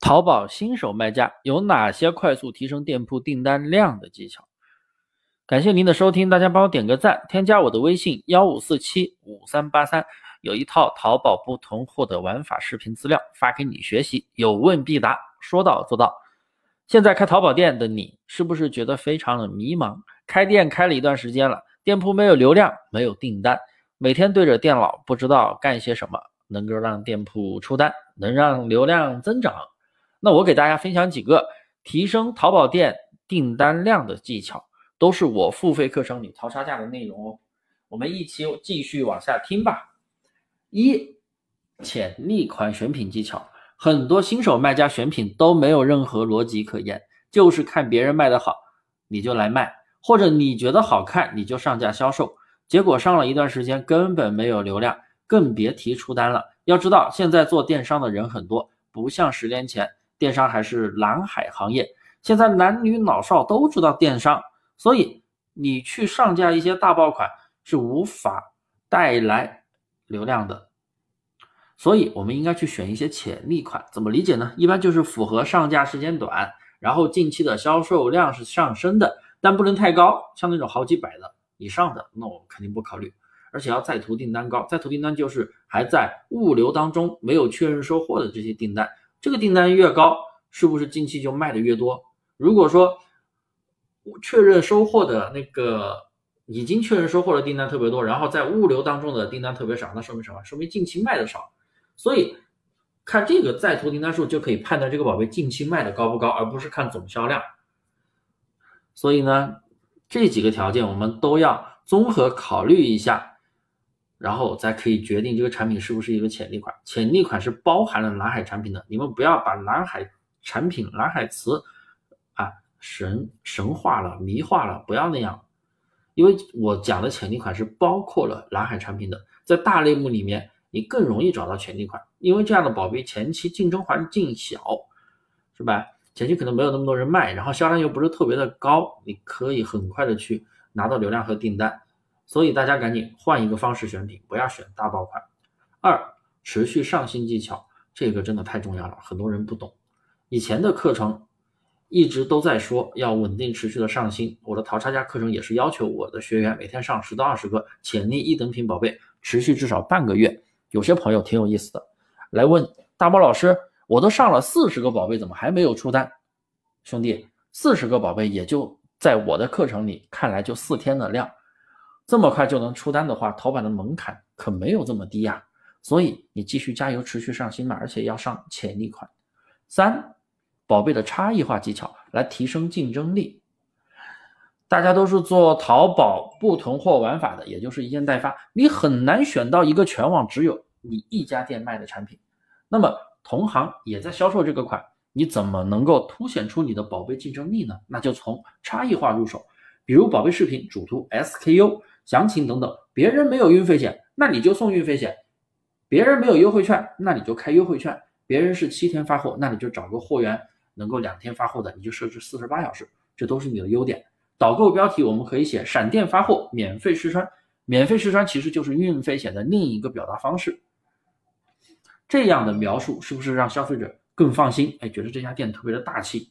淘宝新手卖家有哪些快速提升店铺订单量的技巧？感谢您的收听，大家帮我点个赞，添加我的微信幺五四七五三八三，有一套淘宝不同货的玩法视频资料发给你学习，有问必答，说到做到。现在开淘宝店的你，是不是觉得非常的迷茫？开店开了一段时间了，店铺没有流量，没有订单，每天对着电脑不知道干些什么，能够让店铺出单，能让流量增长。那我给大家分享几个提升淘宝店订单量的技巧，都是我付费课程里淘差价的内容哦。我们一起继续往下听吧。一、潜力款选品技巧，很多新手卖家选品都没有任何逻辑可言，就是看别人卖的好，你就来卖，或者你觉得好看你就上架销售，结果上了一段时间根本没有流量，更别提出单了。要知道现在做电商的人很多，不像十年前。电商还是蓝海行业，现在男女老少都知道电商，所以你去上架一些大爆款是无法带来流量的。所以我们应该去选一些潜力款，怎么理解呢？一般就是符合上架时间短，然后近期的销售量是上升的，但不能太高，像那种好几百的以上的，那我肯定不考虑。而且要在途订单高，在途订单就是还在物流当中没有确认收货的这些订单。这个订单越高，是不是近期就卖的越多？如果说确认收货的那个已经确认收货的订单特别多，然后在物流当中的订单特别少，那说明什么？说明近期卖的少。所以看这个在途订单数就可以判断这个宝贝近期卖的高不高，而不是看总销量。所以呢，这几个条件我们都要综合考虑一下。然后再可以决定这个产品是不是一个潜力款。潜力款是包含了蓝海产品的，你们不要把蓝海产品、蓝海词啊神神化了、迷化了，不要那样。因为我讲的潜力款是包括了蓝海产品的，在大类目里面你更容易找到潜力款，因为这样的宝贝前期竞争环境小，是吧？前期可能没有那么多人卖，然后销量又不是特别的高，你可以很快的去拿到流量和订单。所以大家赶紧换一个方式选品，不要选大爆款。二、持续上新技巧，这个真的太重要了，很多人不懂。以前的课程一直都在说要稳定持续的上新，我的淘差价课程也是要求我的学员每天上十到二十个潜力一等品宝贝，持续至少半个月。有些朋友挺有意思的，来问大猫老师，我都上了四十个宝贝，怎么还没有出单？兄弟，四十个宝贝也就在我的课程里看来就四天的量。这么快就能出单的话，淘宝的门槛可没有这么低呀。所以你继续加油，持续上新嘛，而且要上潜力款。三，宝贝的差异化技巧来提升竞争力。大家都是做淘宝不同货玩法的，也就是一件代发，你很难选到一个全网只有你一家店卖的产品。那么同行也在销售这个款，你怎么能够凸显出你的宝贝竞争力呢？那就从差异化入手，比如宝贝视频主图 SKU。详情等等，别人没有运费险，那你就送运费险；别人没有优惠券，那你就开优惠券；别人是七天发货，那你就找个货源能够两天发货的，你就设置四十八小时，这都是你的优点。导购标题我们可以写闪电发货，免费试穿，免费试穿其实就是运费险的另一个表达方式。这样的描述是不是让消费者更放心？哎，觉得这家店特别的大气。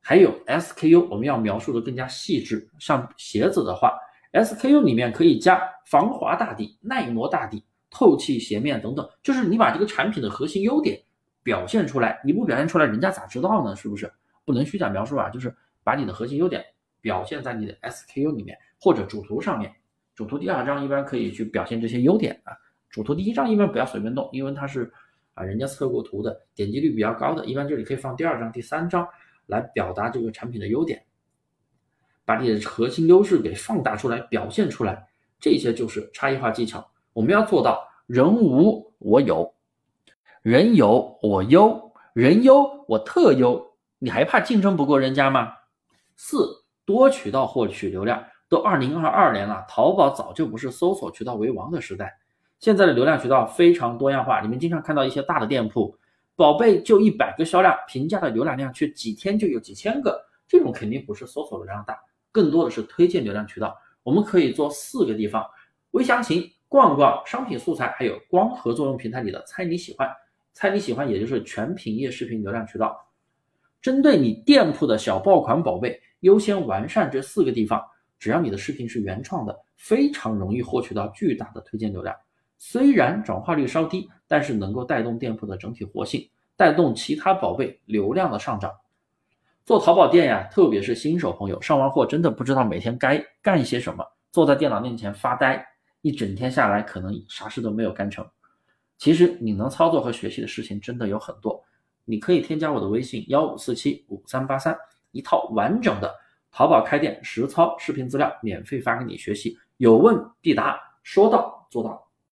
还有 SKU，我们要描述的更加细致，像鞋子的话。SKU 里面可以加防滑大底、耐磨大底、透气鞋面等等，就是你把这个产品的核心优点表现出来。你不表现出来，人家咋知道呢？是不是？不能虚假描述啊，就是把你的核心优点表现在你的 SKU 里面或者主图上面。主图第二张一般可以去表现这些优点啊。主图第一张一般不要随便动，因为它是啊人家测过图的，点击率比较高的。一般这里可以放第二张、第三张来表达这个产品的优点。把你的核心优势给放大出来，表现出来，这些就是差异化技巧。我们要做到人无我有，人有我优，人优我特优。你还怕竞争不过人家吗？四多渠道获取流量。都二零二二年了，淘宝早就不是搜索渠道为王的时代。现在的流量渠道非常多样化，你们经常看到一些大的店铺，宝贝就一百个销量，评价的浏览量却几天就有几千个，这种肯定不是搜索流量大。更多的是推荐流量渠道，我们可以做四个地方：微详情、逛逛、商品素材，还有光合作用平台里的猜你喜欢。猜你喜欢，也就是全品页视频流量渠道。针对你店铺的小爆款宝贝，优先完善这四个地方。只要你的视频是原创的，非常容易获取到巨大的推荐流量。虽然转化率稍低，但是能够带动店铺的整体活性，带动其他宝贝流量的上涨。做淘宝店呀，特别是新手朋友，上完货真的不知道每天该干些什么，坐在电脑面前发呆，一整天下来可能啥事都没有干成。其实你能操作和学习的事情真的有很多，你可以添加我的微信幺五四七五三八三，一套完整的淘宝开店实操视频资料免费发给你学习，有问必答，说到做到。